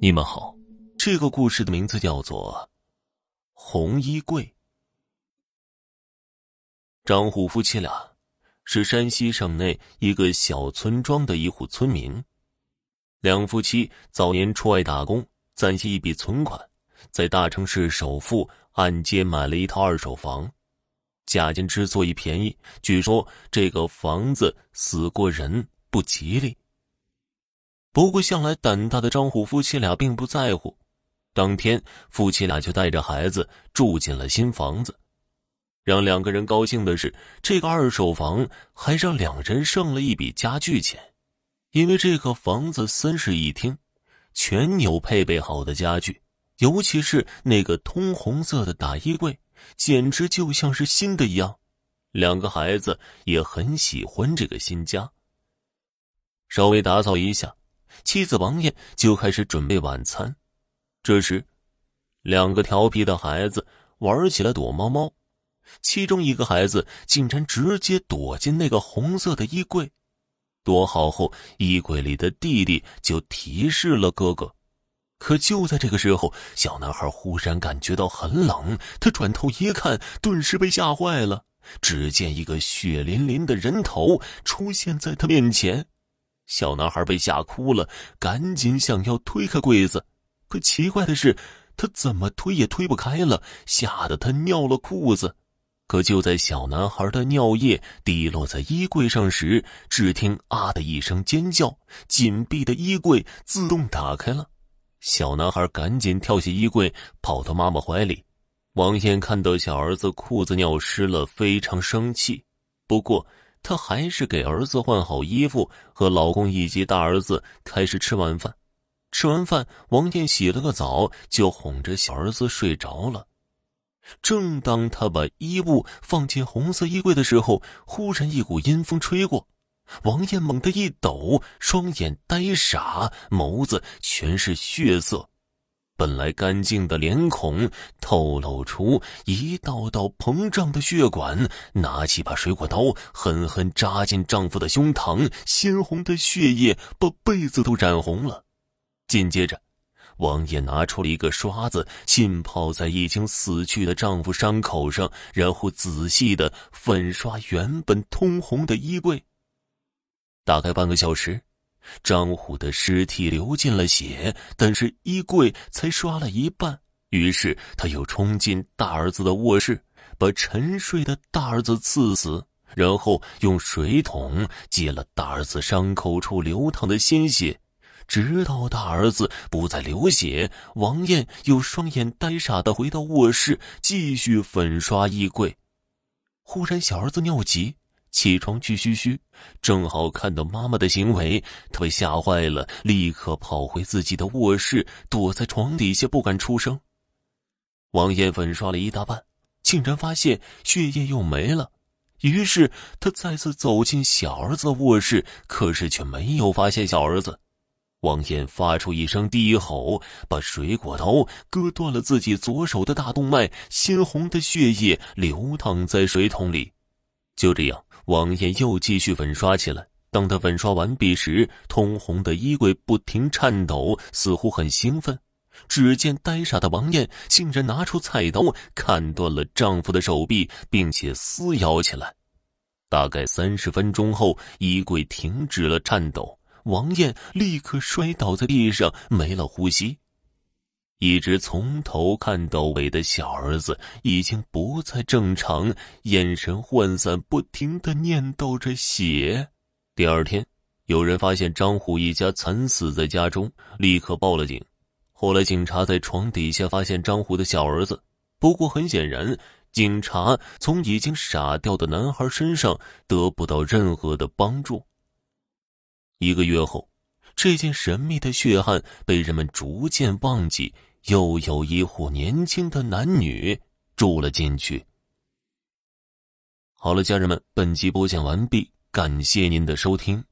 你们好，这个故事的名字叫做《红衣柜》。张虎夫妻俩是山西省内一个小村庄的一户村民，两夫妻早年出外打工，攒下一笔存款，在大城市首付按揭买了一套二手房。价钱之所以便宜，据说这个房子死过人，不吉利。不过，向来胆大的张虎夫妻俩并不在乎。当天，夫妻俩就带着孩子住进了新房子。让两个人高兴的是，这个二手房还让两人剩了一笔家具钱，因为这个房子三室一厅，全有配备好的家具，尤其是那个通红色的大衣柜，简直就像是新的一样。两个孩子也很喜欢这个新家。稍微打扫一下。妻子王艳就开始准备晚餐。这时，两个调皮的孩子玩起了躲猫猫，其中一个孩子竟然直接躲进那个红色的衣柜。躲好后，衣柜里的弟弟就提示了哥哥。可就在这个时候，小男孩忽然感觉到很冷，他转头一看，顿时被吓坏了。只见一个血淋淋的人头出现在他面前。小男孩被吓哭了，赶紧想要推开柜子，可奇怪的是，他怎么推也推不开了，吓得他尿了裤子。可就在小男孩的尿液滴落在衣柜上时，只听“啊”的一声尖叫，紧闭的衣柜自动打开了。小男孩赶紧跳下衣柜，跑到妈妈怀里。王艳看到小儿子裤子尿湿了，非常生气，不过。她还是给儿子换好衣服，和老公以及大儿子开始吃晚饭。吃完饭，王艳洗了个澡，就哄着小儿子睡着了。正当他把衣物放进红色衣柜的时候，忽然一股阴风吹过，王艳猛地一抖，双眼呆傻，眸子全是血色。本来干净的脸孔透露出一道道膨胀的血管，拿起把水果刀狠狠扎进丈夫的胸膛，鲜红的血液把被子都染红了。紧接着，王爷拿出了一个刷子，浸泡在已经死去的丈夫伤口上，然后仔细的粉刷原本通红的衣柜。大概半个小时。张虎的尸体流尽了血，但是衣柜才刷了一半。于是他又冲进大儿子的卧室，把沉睡的大儿子刺死，然后用水桶接了大儿子伤口处流淌的鲜血，直到大儿子不再流血。王艳又双眼呆傻的回到卧室，继续粉刷衣柜。忽然，小儿子尿急。起床去嘘嘘，正好看到妈妈的行为，他被吓坏了，立刻跑回自己的卧室，躲在床底下不敢出声。王艳粉刷了一大半，竟然发现血液又没了，于是他再次走进小儿子卧室，可是却没有发现小儿子。王艳发出一声低吼，把水果刀割断了自己左手的大动脉，鲜红的血液流淌在水桶里。就这样。王艳又继续粉刷起来。当他粉刷完毕时，通红的衣柜不停颤抖，似乎很兴奋。只见呆傻的王艳竟然拿出菜刀，砍断了丈夫的手臂，并且撕咬起来。大概三十分钟后，衣柜停止了颤抖，王艳立刻摔倒在地上，没了呼吸。一直从头看到尾的小儿子已经不再正常，眼神涣散，不停的念叨着血。第二天，有人发现张虎一家惨死在家中，立刻报了警。后来，警察在床底下发现张虎的小儿子，不过很显然，警察从已经傻掉的男孩身上得不到任何的帮助。一个月后，这件神秘的血案被人们逐渐忘记。又有一户年轻的男女住了进去。好了，家人们，本集播讲完毕，感谢您的收听。